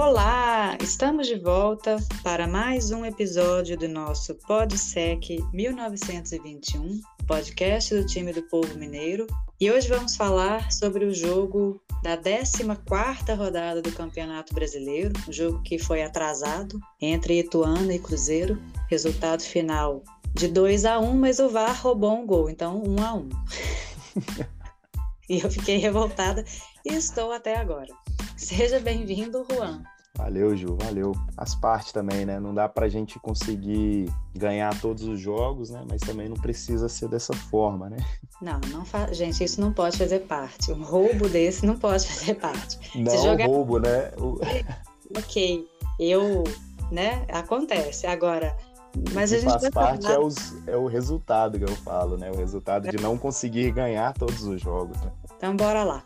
Olá, estamos de volta para mais um episódio do nosso PodSec 1921, podcast do time do povo mineiro. E hoje vamos falar sobre o jogo da 14ª rodada do Campeonato Brasileiro, um jogo que foi atrasado entre Ituano e Cruzeiro. Resultado final de 2 a 1, mas o VAR roubou um gol, então 1 a 1. e eu fiquei revoltada e estou até agora. Seja bem-vindo, Juan. Valeu, Ju, valeu. As partes também, né? Não dá pra gente conseguir ganhar todos os jogos, né? Mas também não precisa ser dessa forma, né? Não, não fa... gente, isso não pode fazer parte. Um roubo desse não pode fazer parte. Não, Se jogar... roubo, né? ok, eu, né? Acontece. Agora, mas a gente faz parte falar... é, os, é o resultado que eu falo, né? O resultado de não conseguir ganhar todos os jogos. Né? Então, bora lá.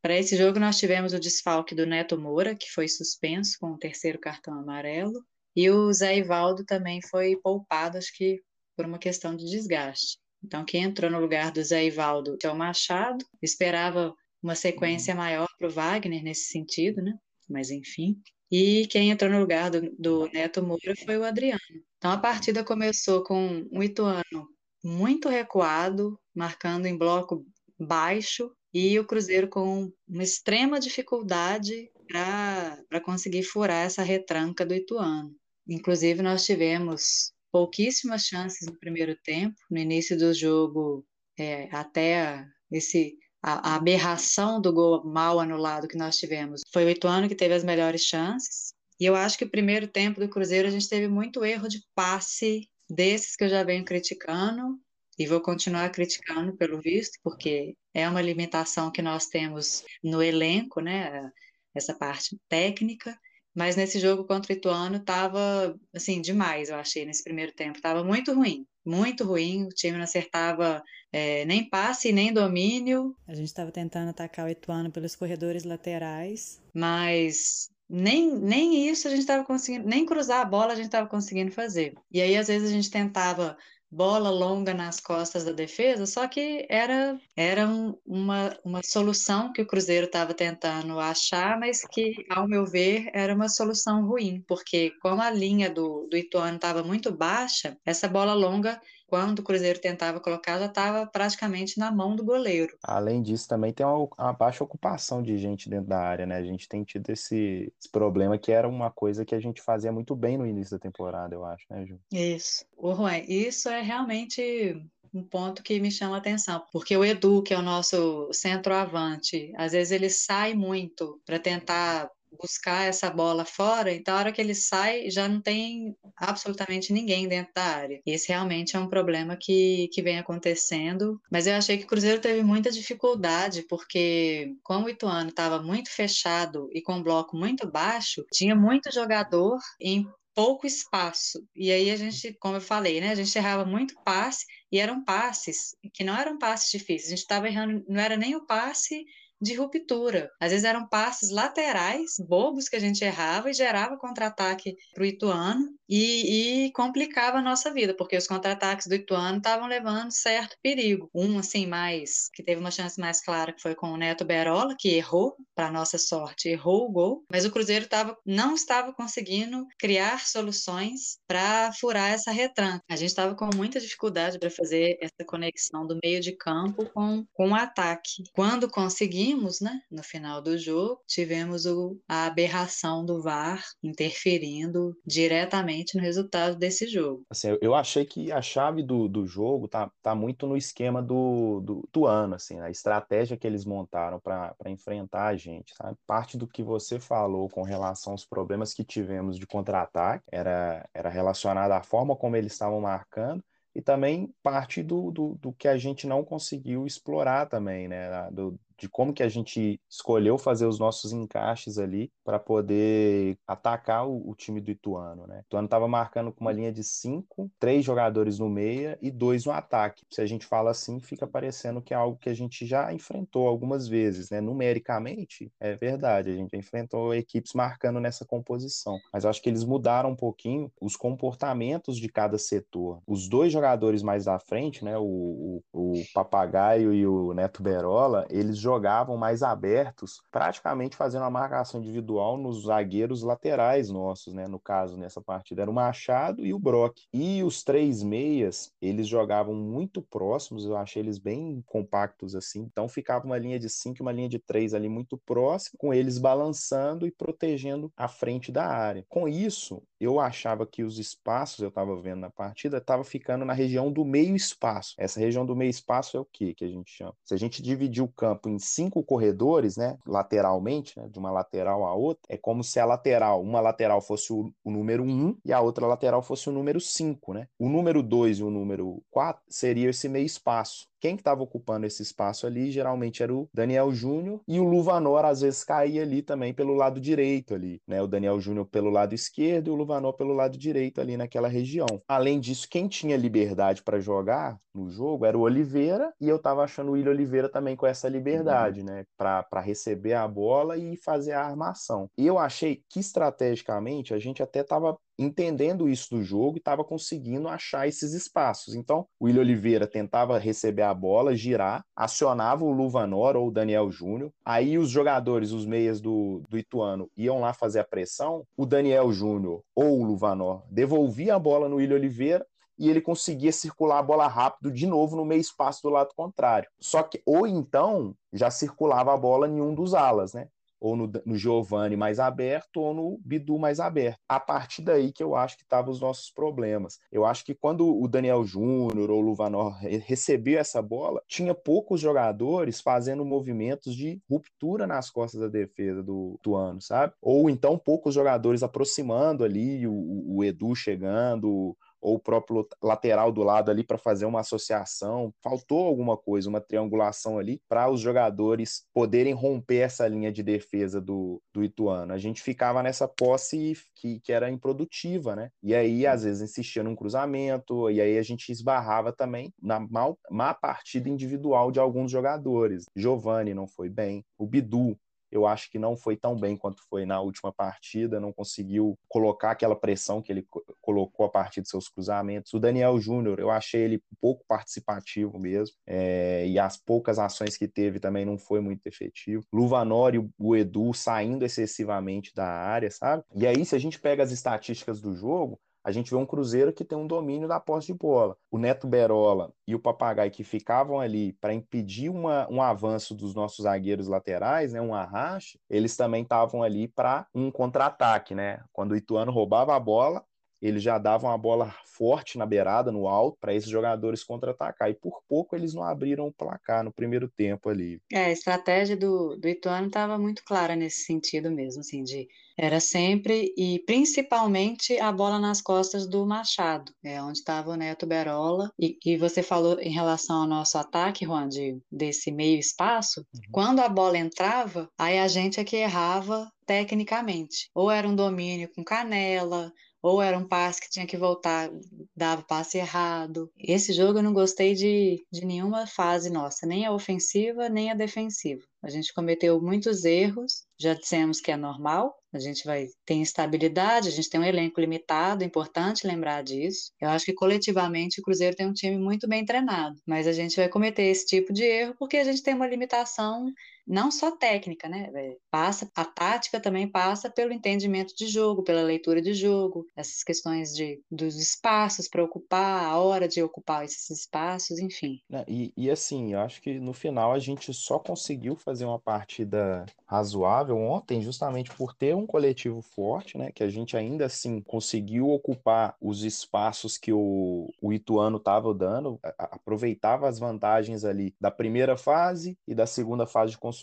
Para esse jogo, nós tivemos o desfalque do Neto Moura, que foi suspenso com o terceiro cartão amarelo, e o Zé Ivaldo também foi poupado, acho que por uma questão de desgaste. Então, quem entrou no lugar do Zé Ivaldo é o Machado, esperava uma sequência maior para o Wagner nesse sentido, né? Mas enfim. E quem entrou no lugar do, do Neto Moura foi o Adriano. Então a partida começou com um Ituano muito recuado, marcando em bloco baixo, e o Cruzeiro com uma extrema dificuldade para conseguir furar essa retranca do Ituano. Inclusive, nós tivemos pouquíssimas chances no primeiro tempo, no início do jogo, é, até esse a, a, aberração do gol mal anulado que nós tivemos. Foi o Ituano que teve as melhores chances. E eu acho que o primeiro tempo do Cruzeiro a gente teve muito erro de passe desses que eu já venho criticando e vou continuar criticando pelo visto, porque é uma limitação que nós temos no elenco, né? Essa parte técnica. Mas nesse jogo contra o Ituano estava assim demais, eu achei nesse primeiro tempo, estava muito ruim, muito ruim. O time não acertava é, nem passe nem domínio. A gente estava tentando atacar o Ituano pelos corredores laterais, mas nem, nem isso a gente estava conseguindo, nem cruzar a bola a gente estava conseguindo fazer. E aí às vezes a gente tentava bola longa nas costas da defesa, só que era, era uma, uma solução que o Cruzeiro estava tentando achar, mas que, ao meu ver, era uma solução ruim, porque como a linha do, do Ituano estava muito baixa, essa bola longa quando o Cruzeiro tentava colocar, já estava praticamente na mão do goleiro. Além disso, também tem uma, uma, baixa ocupação de gente dentro da área, né? A gente tem tido esse, esse, problema que era uma coisa que a gente fazia muito bem no início da temporada, eu acho, né, Ju? Isso. O Juan, isso é realmente um ponto que me chama a atenção, porque o Edu, que é o nosso centroavante, às vezes ele sai muito para tentar buscar essa bola fora, então a hora que ele sai já não tem absolutamente ninguém dentro da área. Esse realmente é um problema que, que vem acontecendo, mas eu achei que o Cruzeiro teve muita dificuldade, porque como o Ituano estava muito fechado e com um bloco muito baixo, tinha muito jogador em pouco espaço. E aí a gente, como eu falei, né, a gente errava muito passe e eram passes que não eram passes difíceis. A gente estava errando, não era nem o passe de ruptura. Às vezes eram passes laterais, bobos que a gente errava e gerava contra-ataque para o Ituano e, e, complicava a nossa vida, porque os contra-ataques do Ituano estavam levando certo perigo. Um, assim, mais, que teve uma chance mais clara, que foi com o Neto Berola, que errou, para nossa sorte, errou o gol, mas o Cruzeiro tava, não estava conseguindo criar soluções para furar essa retranca. A gente estava com muita dificuldade para fazer essa conexão do meio de campo com, com o ataque. Quando conseguimos, vimos, né, no final do jogo, tivemos o, a aberração do VAR interferindo diretamente no resultado desse jogo. Assim, eu achei que a chave do, do jogo tá, tá muito no esquema do, do, do ano, assim, a estratégia que eles montaram para enfrentar a gente, sabe? Parte do que você falou com relação aos problemas que tivemos de contra-ataque era, era relacionada à forma como eles estavam marcando e também parte do, do, do, que a gente não conseguiu explorar também, né? Do, de como que a gente escolheu fazer os nossos encaixes ali para poder atacar o, o, time do Ituano, né? O Ituano estava marcando com uma linha de cinco, três jogadores no meia e dois no ataque. Se a gente fala assim, fica parecendo que é algo que a gente já enfrentou algumas vezes, né? Numericamente, é verdade, a gente enfrentou equipes marcando nessa composição, mas acho que eles mudaram um pouquinho os comportamentos de cada setor. Os dois jogadores mais à frente, né? O, o, o Papagaio e o Neto Berola, eles jogavam mais abertos, praticamente fazendo a marcação individual nos zagueiros laterais nossos, né? No caso, nessa partida, era o Machado e o Brock. E os três meias, eles jogavam muito próximos, eu achei eles bem compactos assim, então ficava uma linha de cinco e uma linha de três ali muito próximo, com eles balançando e protegendo a frente da área. Com isso, eu achava que os espaços, eu estava vendo na partida, estava ficando na região do meio espaço. Essa região do meio espaço é o que que a gente chama? Se a gente dividir o campo em cinco corredores, né, lateralmente, né, de uma lateral a outra, é como se a lateral, uma lateral fosse o, o número um e a outra lateral fosse o número cinco, né? O número dois e o número quatro seria esse meio espaço. Quem estava ocupando esse espaço ali geralmente era o Daniel Júnior e o Luvanor às vezes caía ali também pelo lado direito ali, né? O Daniel Júnior pelo lado esquerdo e o Luvanor pelo lado direito ali naquela região. Além disso, quem tinha liberdade para jogar no jogo era o Oliveira e eu estava achando o William Oliveira também com essa liberdade, né? Para receber a bola e fazer a armação. E eu achei que estrategicamente a gente até estava entendendo isso do jogo e estava conseguindo achar esses espaços. Então, o William Oliveira tentava receber a bola, girar, acionava o Luvanor ou o Daniel Júnior. Aí os jogadores, os meias do, do Ituano, iam lá fazer a pressão. O Daniel Júnior ou o Luvanor devolvia a bola no William Oliveira e ele conseguia circular a bola rápido de novo no meio espaço do lado contrário. Só que, ou então, já circulava a bola em um dos alas, né? Ou no, no Giovanni mais aberto, ou no Bidu mais aberto. A partir daí que eu acho que estavam os nossos problemas. Eu acho que quando o Daniel Júnior ou o Luvanor recebeu essa bola, tinha poucos jogadores fazendo movimentos de ruptura nas costas da defesa do Tuano, sabe? Ou então poucos jogadores aproximando ali, o, o Edu chegando, ou o próprio lateral do lado ali para fazer uma associação. Faltou alguma coisa, uma triangulação ali para os jogadores poderem romper essa linha de defesa do, do Ituano. A gente ficava nessa posse que, que era improdutiva, né? E aí, às vezes, insistia num cruzamento, e aí a gente esbarrava também na mal, má partida individual de alguns jogadores. Giovani não foi bem, o Bidu eu acho que não foi tão bem quanto foi na última partida, não conseguiu colocar aquela pressão que ele colocou a partir de seus cruzamentos. O Daniel Júnior, eu achei ele pouco participativo mesmo, é, e as poucas ações que teve também não foi muito efetivo. Luvanor e o Edu saindo excessivamente da área, sabe? E aí, se a gente pega as estatísticas do jogo, a gente vê um Cruzeiro que tem um domínio da posse de bola. O Neto Berola e o Papagaio que ficavam ali para impedir uma, um avanço dos nossos zagueiros laterais, né, um arraste, eles também estavam ali para um contra-ataque, né? Quando o Ituano roubava a bola, eles já davam a bola forte na beirada, no alto, para esses jogadores contra-atacar. E por pouco eles não abriram o placar no primeiro tempo ali. É, a estratégia do, do Ituano estava muito clara nesse sentido mesmo, assim, de era sempre e principalmente a bola nas costas do Machado, é onde estava o Neto Berola. E, e, você falou em relação ao nosso ataque, Juan, de, desse meio espaço. Uhum. Quando a bola entrava, aí a gente é que errava tecnicamente. Ou era um domínio com canela, ou era um passe que tinha que voltar, dava passe errado. Esse jogo eu não gostei de, de nenhuma fase nossa, nem a ofensiva, nem a defensiva. A gente cometeu muitos erros, já dissemos que é normal, a gente vai ter instabilidade, a gente tem um elenco limitado, é importante lembrar disso. Eu acho que coletivamente o Cruzeiro tem um time muito bem treinado, mas a gente vai cometer esse tipo de erro porque a gente tem uma limitação não só técnica, né? É, passa a tática também passa pelo entendimento de jogo, pela leitura de jogo, essas questões de dos espaços para ocupar, a hora de ocupar esses espaços, enfim. Né, e, e assim, eu acho que no final a gente só conseguiu fazer uma partida razoável ontem, justamente por ter um coletivo forte, né? Que a gente ainda assim conseguiu ocupar os espaços que o, o Ituano estava dando, aproveitava as vantagens ali da primeira fase e da segunda fase de construção,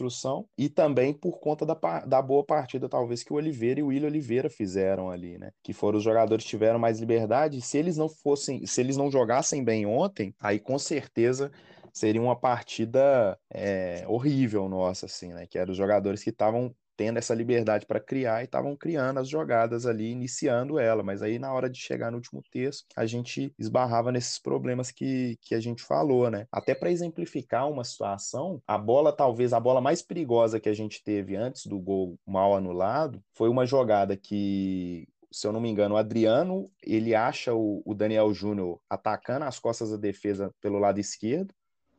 e também por conta da, da boa partida, talvez, que o Oliveira e o William Oliveira fizeram ali, né? Que foram os jogadores que tiveram mais liberdade. Se eles não fossem, se eles não jogassem bem ontem, aí com certeza seria uma partida é, horrível nossa, assim, né? Que eram os jogadores que estavam tendo essa liberdade para criar e estavam criando as jogadas ali, iniciando ela. Mas aí, na hora de chegar no último terço, a gente esbarrava nesses problemas que, que a gente falou, né? Até para exemplificar uma situação, a bola, talvez a bola mais perigosa que a gente teve antes do gol mal anulado, foi uma jogada que se eu não me engano, o Adriano, ele acha o, o Daniel Júnior atacando as costas da defesa pelo lado esquerdo,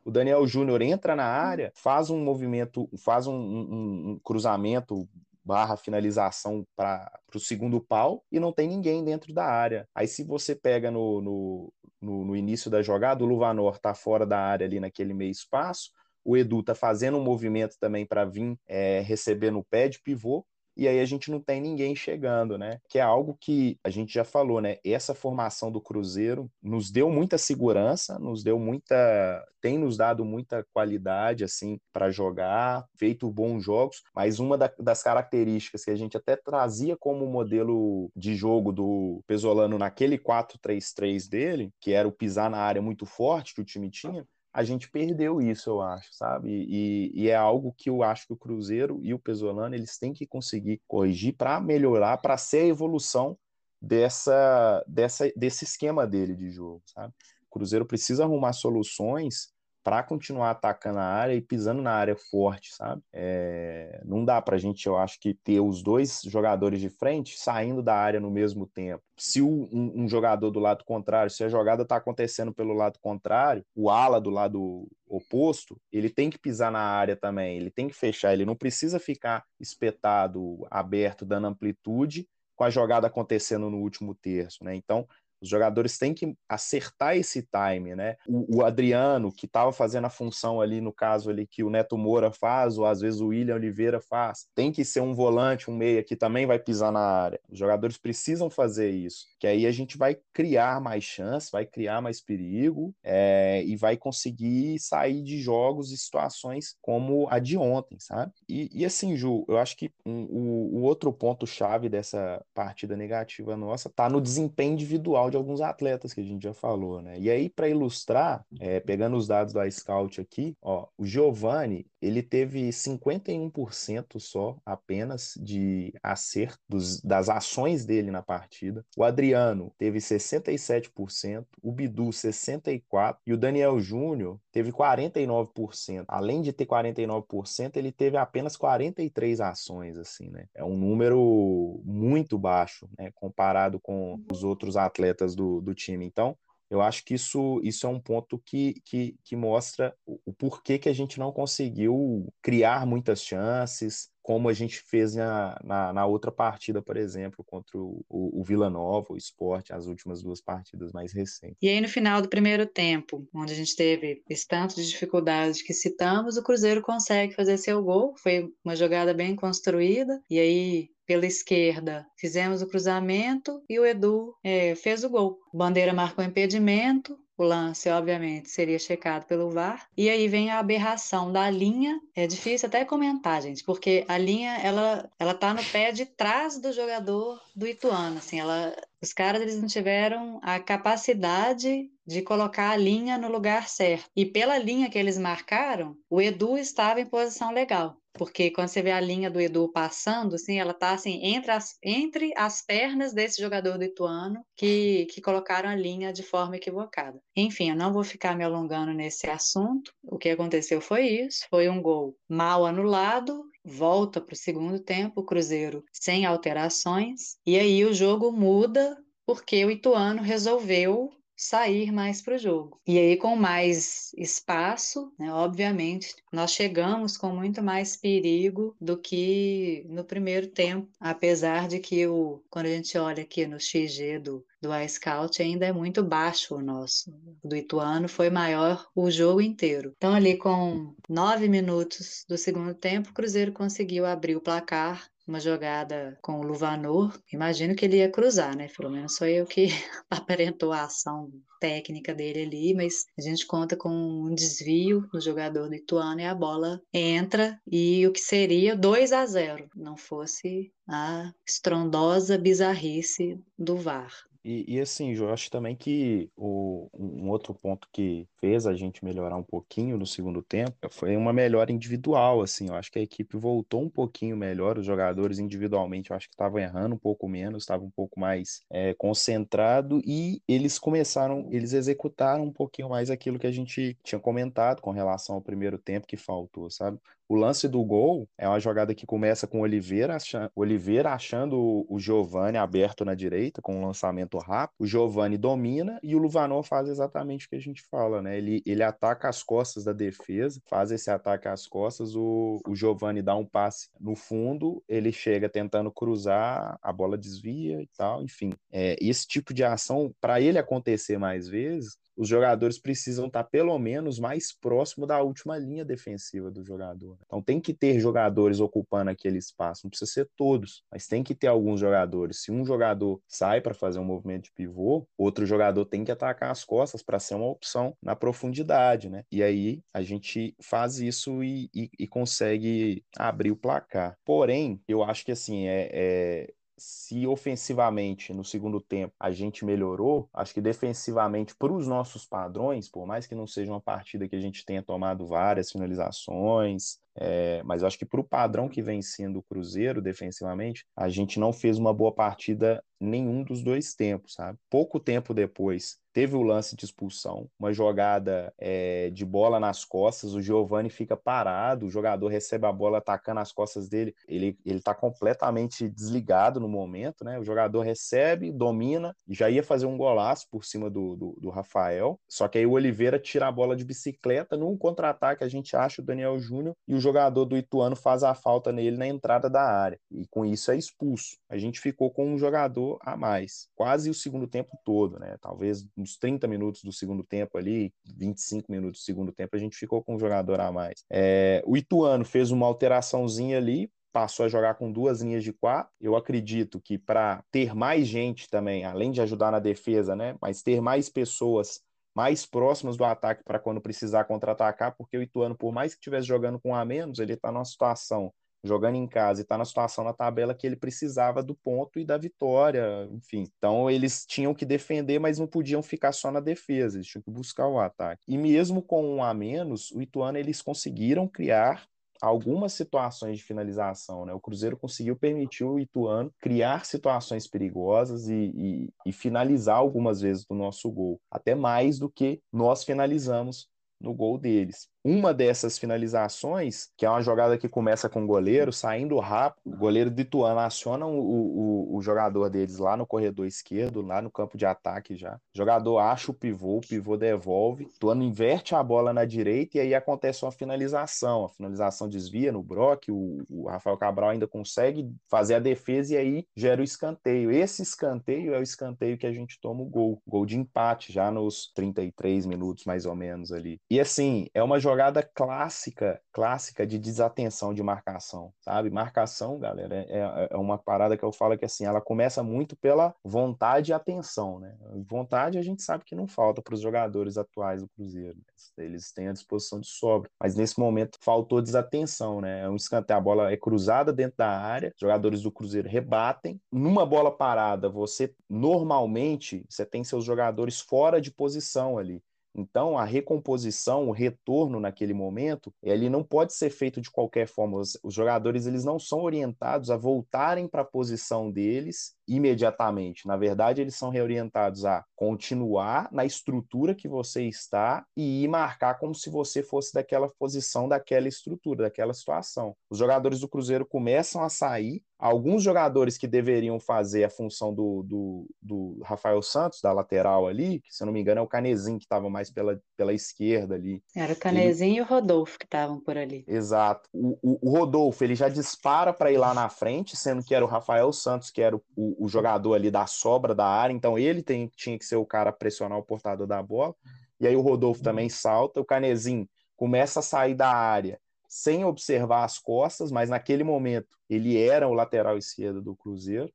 o Daniel Júnior entra na área, faz um movimento, faz um, um, um cruzamento barra finalização para o segundo pau e não tem ninguém dentro da área. Aí se você pega no, no, no, no início da jogada, o Luvanor está fora da área ali naquele meio espaço, o Edu está fazendo um movimento também para vir é, receber no pé de pivô, e aí a gente não tem ninguém chegando, né? Que é algo que a gente já falou, né? Essa formação do Cruzeiro nos deu muita segurança, nos deu muita, tem nos dado muita qualidade assim para jogar, feito bons jogos, mas uma da, das características que a gente até trazia como modelo de jogo do Pesolano naquele 4-3-3 dele, que era o pisar na área muito forte que o time tinha, a gente perdeu isso, eu acho, sabe? E, e, é algo que eu acho que o Cruzeiro e o Pesolano eles têm que conseguir corrigir para melhorar, para ser a evolução dessa, dessa, desse esquema dele de jogo, sabe? O Cruzeiro precisa arrumar soluções para continuar atacando a área e pisando na área forte, sabe? É, não dá para a gente, eu acho que ter os dois jogadores de frente saindo da área no mesmo tempo. Se o, um, um, jogador do lado contrário, se a jogada está acontecendo pelo lado contrário, o ala do lado oposto, ele tem que pisar na área também, ele tem que fechar, ele não precisa ficar espetado, aberto, dando amplitude com a jogada acontecendo no último terço, né? Então, os jogadores têm que acertar esse time, né? O, o Adriano, que estava fazendo a função ali, no caso ali, que o Neto Moura faz, ou às vezes o William Oliveira faz, tem que ser um volante, um meia que também vai pisar na área. Os jogadores precisam fazer isso, que aí a gente vai criar mais chance, vai criar mais perigo é, e vai conseguir sair de jogos e situações como a de ontem, sabe? E, e assim, Ju, eu acho que um, o, o outro ponto-chave dessa partida negativa nossa tá no desempenho individual de alguns atletas que a gente já falou, né? E aí, para ilustrar, é, pegando os dados da Scout aqui, ó, o Giovanni, ele teve 51% só apenas de acerto das ações dele na partida. O Adriano teve 67%, o Bidu 64% e o Daniel Júnior teve 49%. Além de ter 49%, ele teve apenas 43 ações, assim, né? É um número muito baixo, né? Comparado com os outros atletas atletas do, do time. Então, eu acho que isso, isso é um ponto que, que, que mostra o, o porquê que a gente não conseguiu criar muitas chances, como a gente fez na, na, na outra partida, por exemplo, contra o, o, o Vila Nova, o Sport, as últimas duas partidas mais recentes. E aí, no final do primeiro tempo, onde a gente teve esse tanto de dificuldades que citamos, o Cruzeiro consegue fazer seu gol. Foi uma jogada bem construída, e aí pela esquerda, fizemos o cruzamento e o Edu é, fez o gol. Bandeira marcou impedimento, o lance, obviamente, seria checado pelo VAR. E aí vem a aberração da linha. É difícil até comentar, gente, porque a linha ela ela tá no pé de trás do jogador do Ituano, assim, ela os caras eles não tiveram a capacidade de colocar a linha no lugar certo. E pela linha que eles marcaram, o Edu estava em posição legal porque quando você vê a linha do Edu passando, assim, ela tá assim entre as, entre as pernas desse jogador do Ituano que, que colocaram a linha de forma equivocada. Enfim, eu não vou ficar me alongando nesse assunto. O que aconteceu foi isso, foi um gol mal anulado, volta para o segundo tempo, o Cruzeiro sem alterações, e aí o jogo muda porque o Ituano resolveu sair mais para o jogo. E aí, com mais espaço, né, obviamente, nós chegamos com muito mais perigo do que no primeiro tempo, apesar de que o, quando a gente olha aqui no XG do, do iScout ainda é muito baixo o nosso. Do Ituano foi maior o jogo inteiro. Então, ali com nove minutos do segundo tempo, o Cruzeiro conseguiu abrir o placar uma jogada com o Luvanor, imagino que ele ia cruzar, né? Pelo menos sou eu que aparentou a ação técnica dele ali, mas a gente conta com um desvio no jogador do Ituano e a bola entra e o que seria 2 a 0, não fosse a estrondosa bizarrice do VAR. E, e, assim, eu acho também que o, um outro ponto que fez a gente melhorar um pouquinho no segundo tempo foi uma melhora individual, assim, eu acho que a equipe voltou um pouquinho melhor, os jogadores individualmente eu acho que estavam errando um pouco menos, estavam um pouco mais é, concentrado e eles começaram, eles executaram um pouquinho mais aquilo que a gente tinha comentado com relação ao primeiro tempo que faltou, sabe? O lance do gol é uma jogada que começa com o Oliveira, achando, Oliveira achando o Giovani aberto na direita, com um lançamento rápido. O Giovani domina e o Luvanor faz exatamente o que a gente fala, né? Ele, ele ataca as costas da defesa, faz esse ataque às costas, o, o Giovani dá um passe no fundo, ele chega tentando cruzar, a bola desvia e tal, enfim. É, esse tipo de ação, para ele acontecer mais vezes, os jogadores precisam estar pelo menos mais próximo da última linha defensiva do jogador. Então tem que ter jogadores ocupando aquele espaço, não precisa ser todos, mas tem que ter alguns jogadores. Se um jogador sai para fazer um movimento de pivô, outro jogador tem que atacar as costas para ser uma opção na profundidade, né? E aí a gente faz isso e, e, e consegue abrir o placar. Porém, eu acho que assim é, é se ofensivamente no segundo tempo a gente melhorou, acho que defensivamente para os nossos padrões, por mais que não seja uma partida que a gente tenha tomado várias finalizações, é, mas acho que para o padrão que vem sendo o Cruzeiro defensivamente, a gente não fez uma boa partida nenhum dos dois tempos, sabe? Pouco tempo depois teve o lance de expulsão, uma jogada é, de bola nas costas, o Giovani fica parado, o jogador recebe a bola atacando as costas dele, ele ele está completamente desligado no momento, né? O jogador recebe, domina, já ia fazer um golaço por cima do, do, do Rafael, só que aí o Oliveira tira a bola de bicicleta num contra-ataque, a gente acha o Daniel Júnior e o jogador do Ituano faz a falta nele na entrada da área, e com isso é expulso. A gente ficou com um jogador a mais, quase o segundo tempo todo, né? Talvez uns 30 minutos do segundo tempo ali, 25 minutos do segundo tempo, a gente ficou com um jogador a mais. É, o Ituano fez uma alteraçãozinha ali, passou a jogar com duas linhas de quatro. Eu acredito que para ter mais gente também, além de ajudar na defesa, né, mas ter mais pessoas mais próximas do ataque para quando precisar contra-atacar, porque o Ituano, por mais que estivesse jogando com um a menos, ele está numa situação jogando em casa e está na situação na tabela que ele precisava do ponto e da vitória, enfim. Então eles tinham que defender, mas não podiam ficar só na defesa, eles tinham que buscar o ataque. E mesmo com um a menos, o Ituano eles conseguiram criar algumas situações de finalização, né? O Cruzeiro conseguiu permitir o Ituano criar situações perigosas e, e, e finalizar algumas vezes do nosso gol, até mais do que nós finalizamos no gol deles. Uma dessas finalizações, que é uma jogada que começa com o goleiro saindo rápido, o goleiro de Ituano aciona o, o, o, jogador deles lá no corredor esquerdo, lá no campo de ataque já. O jogador acha o pivô, o pivô devolve, Ituano inverte a bola na direita e aí acontece uma finalização. A finalização desvia no Brock, o, o Rafael Cabral ainda consegue fazer a defesa e aí gera o escanteio. Esse escanteio é o escanteio que a gente toma o gol, gol de empate já nos 33 minutos mais ou menos ali. E assim, é uma jogada jogada clássica, clássica de desatenção de marcação, sabe? Marcação, galera, é, é, é uma parada que eu falo que assim, ela começa muito pela vontade e atenção, né? Vontade a gente sabe que não falta para os jogadores atuais do Cruzeiro, né? eles têm a disposição de sobra, mas nesse momento faltou desatenção, né? É um escanteio, a bola é cruzada dentro da área, jogadores do Cruzeiro rebatem, numa bola parada, você normalmente você tem seus jogadores fora de posição ali. Então, a recomposição, o retorno naquele momento, ele não pode ser feito de qualquer forma. Os, os jogadores eles não são orientados a voltarem para a posição deles imediatamente. Na verdade, eles são reorientados a continuar na estrutura que você está e ir marcar como se você fosse daquela posição, daquela estrutura, daquela situação. Os jogadores do Cruzeiro começam a sair. Alguns jogadores que deveriam fazer a função do, do, do Rafael Santos, da lateral ali, que se eu não me engano é o Canezinho que estava mais pela, pela esquerda ali. Era o Canezinho ele... e o Rodolfo que estavam por ali. Exato. O, o, o Rodolfo, ele já dispara para ir lá na frente, sendo que era o Rafael Santos, que era o, o jogador ali da sobra da área, então ele tem, tinha que ser o cara a pressionar o portador da bola. E aí o Rodolfo também salta, o Canezinho começa a sair da área sem observar as costas, mas naquele momento ele era o lateral esquerdo do Cruzeiro.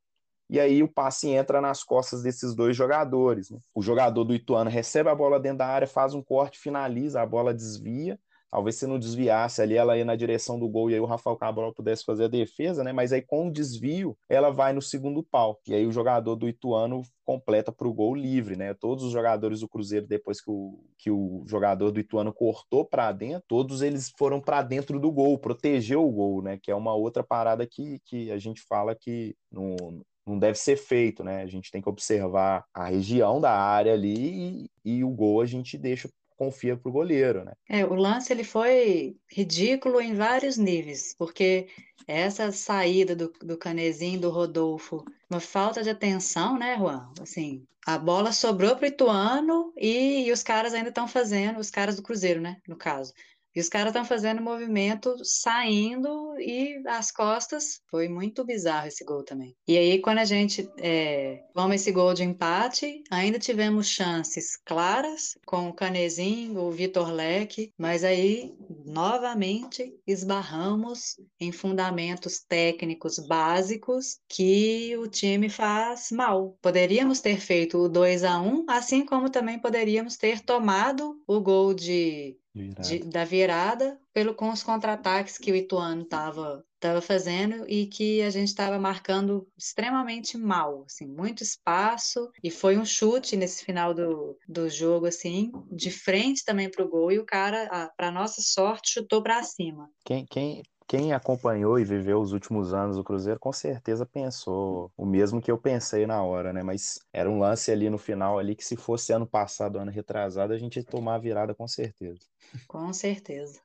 E aí o passe entra nas costas desses dois jogadores. Né? O jogador do Ituano recebe a bola dentro da área, faz um corte, finaliza, a bola desvia. Talvez se não desviasse ali, ela ia na direção do gol e aí o Rafael Cabral pudesse fazer a defesa, né? Mas aí com o desvio, ela vai no segundo pau. E aí o jogador do Ituano completa para o gol livre, né? Todos os jogadores do Cruzeiro, depois que o, que o jogador do Ituano cortou para dentro, todos eles foram para dentro do gol, protegeu o gol, né? Que é uma outra parada que, que a gente fala que não, não deve ser feito, né? A gente tem que observar a região da área ali e, e o gol a gente deixa confia pro goleiro, né? É, o lance ele foi ridículo em vários níveis, porque essa saída do, do Canezinho, do Rodolfo, uma falta de atenção, né, Juan? Assim, a bola sobrou para o Ituano e, e os caras ainda estão fazendo, os caras do Cruzeiro, né, no caso, e os caras estão fazendo movimento saindo e as costas. Foi muito bizarro esse gol também. E aí, quando a gente é, toma esse gol de empate, ainda tivemos chances claras com o Canezinho, o Vitor Leque, mas aí, novamente, esbarramos em fundamentos técnicos básicos que o time faz mal. Poderíamos ter feito o 2 a 1 assim como também poderíamos ter tomado o gol de de, da virada pelo com os contra-ataques que o Ituano estava tava fazendo e que a gente estava marcando extremamente mal, assim, muito espaço. E foi um chute nesse final do, do jogo assim, de frente também para o gol. E o cara, para nossa sorte, chutou para cima. Quem, quem quem acompanhou e viveu os últimos anos do Cruzeiro com certeza pensou o mesmo que eu pensei na hora, né? Mas era um lance ali no final ali que se fosse ano passado, ano retrasado, a gente ia tomar a virada com certeza. Com certeza.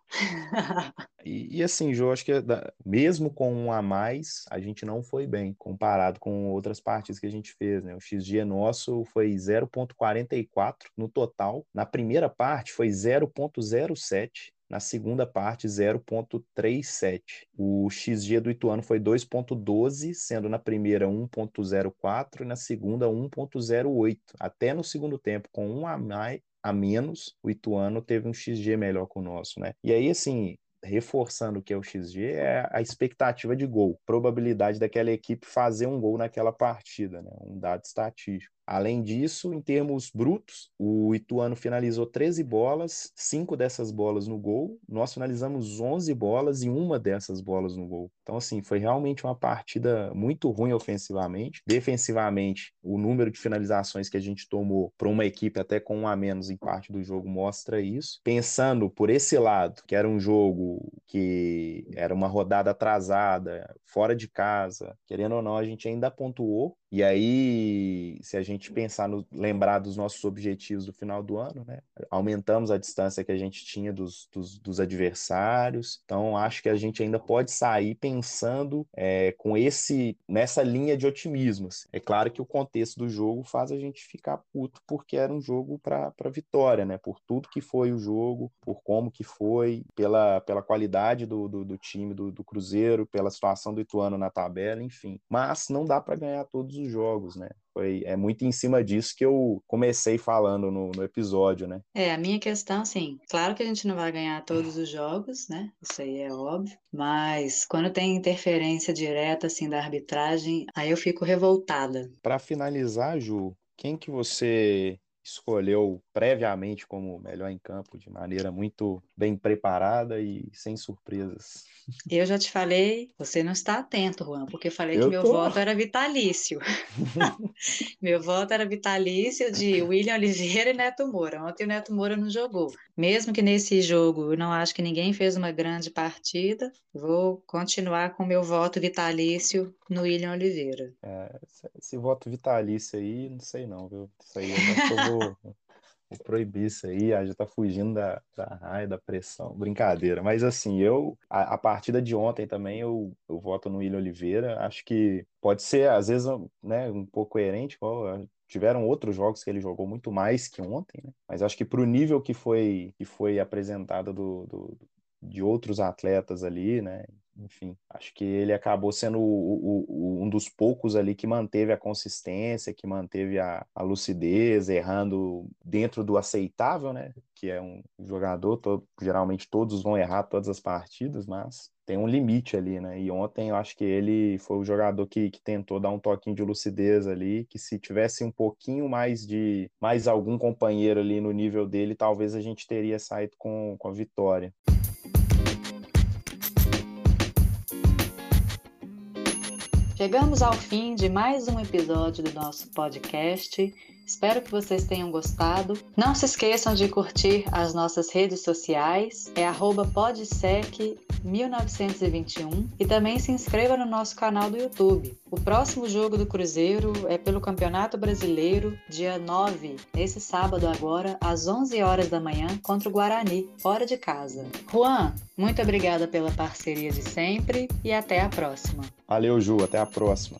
e, e, assim, Jô, acho que mesmo com um a mais, a gente não foi bem comparado com outras partidas que a gente fez, né? O XG nosso foi 0.44 no total. Na primeira parte foi 0.07 na segunda parte 0.37. O XG do Ituano foi 2.12, sendo na primeira 1.04 e na segunda 1.08. Até no segundo tempo, com um a mais, a menos, o Ituano teve um XG melhor que o nosso, né? E aí, assim, reforçando o que é o XG, é a expectativa de gol, probabilidade daquela equipe fazer um gol naquela partida, né? Um dado estatístico. Além disso, em termos brutos, o Ituano finalizou 13 bolas, cinco dessas bolas no gol. Nós finalizamos 11 bolas e uma dessas bolas no gol. Então, assim, foi realmente uma partida muito ruim ofensivamente. Defensivamente, o número de finalizações que a gente tomou para uma equipe até com um a menos em parte do jogo mostra isso. Pensando por esse lado, que era um jogo que era uma rodada atrasada, fora de casa, querendo ou não, a gente ainda pontuou. E aí, se a gente pensar no lembrar dos nossos objetivos do final do ano, né? Aumentamos a distância que a gente tinha dos, dos, dos adversários. Então, acho que a gente ainda pode sair pensando é, com esse nessa linha de otimismo. É claro que o contexto do jogo faz a gente ficar puto porque era um jogo para vitória, né? Por tudo que foi o jogo, por como que foi, pela, pela qualidade do, do, do time do, do Cruzeiro, pela situação do Ituano na tabela, enfim. Mas não dá para ganhar todos os jogos, né? Foi, é muito em cima disso que eu comecei falando no, no episódio, né? É, a minha questão, assim, claro que a gente não vai ganhar todos os jogos, né? Isso aí é óbvio, mas quando tem interferência direta, assim, da arbitragem, aí eu fico revoltada. Para finalizar, Ju, quem que você escolheu previamente como melhor em campo, de maneira muito bem preparada e sem surpresas. Eu já te falei, você não está atento, Juan, porque eu falei eu que meu tô. voto era vitalício. meu voto era vitalício de William Oliveira e Neto Moura. Ontem o Neto Moura não jogou. Mesmo que nesse jogo eu não acho que ninguém fez uma grande partida, vou continuar com meu voto vitalício no William Oliveira. É, esse, esse voto vitalício aí, não sei não, viu? Isso aí eu acho que eu vou, vou proibir isso aí, a gente tá fugindo da, da raia, da pressão, brincadeira. Mas assim, eu, a, a, partida de ontem também, eu, eu voto no William Oliveira, acho que pode ser, às vezes, né, um pouco coerente, tiveram outros jogos que ele jogou muito mais que ontem, né? Mas acho que para o nível que foi que foi apresentado do, do, de outros atletas ali, né? Enfim, acho que ele acabou sendo o, o, um dos poucos ali que manteve a consistência, que manteve a, a lucidez, errando dentro do aceitável, né? Que é um jogador, todo, geralmente todos vão errar todas as partidas, mas tem um limite ali, né? E ontem eu acho que ele foi o jogador que, que tentou dar um toquinho de lucidez ali, que se tivesse um pouquinho mais de mais algum companheiro ali no nível dele, talvez a gente teria saído com, com a vitória. Chegamos ao fim de mais um episódio do nosso podcast. Espero que vocês tenham gostado. Não se esqueçam de curtir as nossas redes sociais. É podsec 1921 e também se inscreva no nosso canal do YouTube. O próximo jogo do Cruzeiro é pelo Campeonato Brasileiro, dia 9, nesse sábado agora, às 11 horas da manhã, contra o Guarani, fora de casa. Juan, muito obrigada pela parceria de sempre e até a próxima. Valeu, Ju, até a próxima.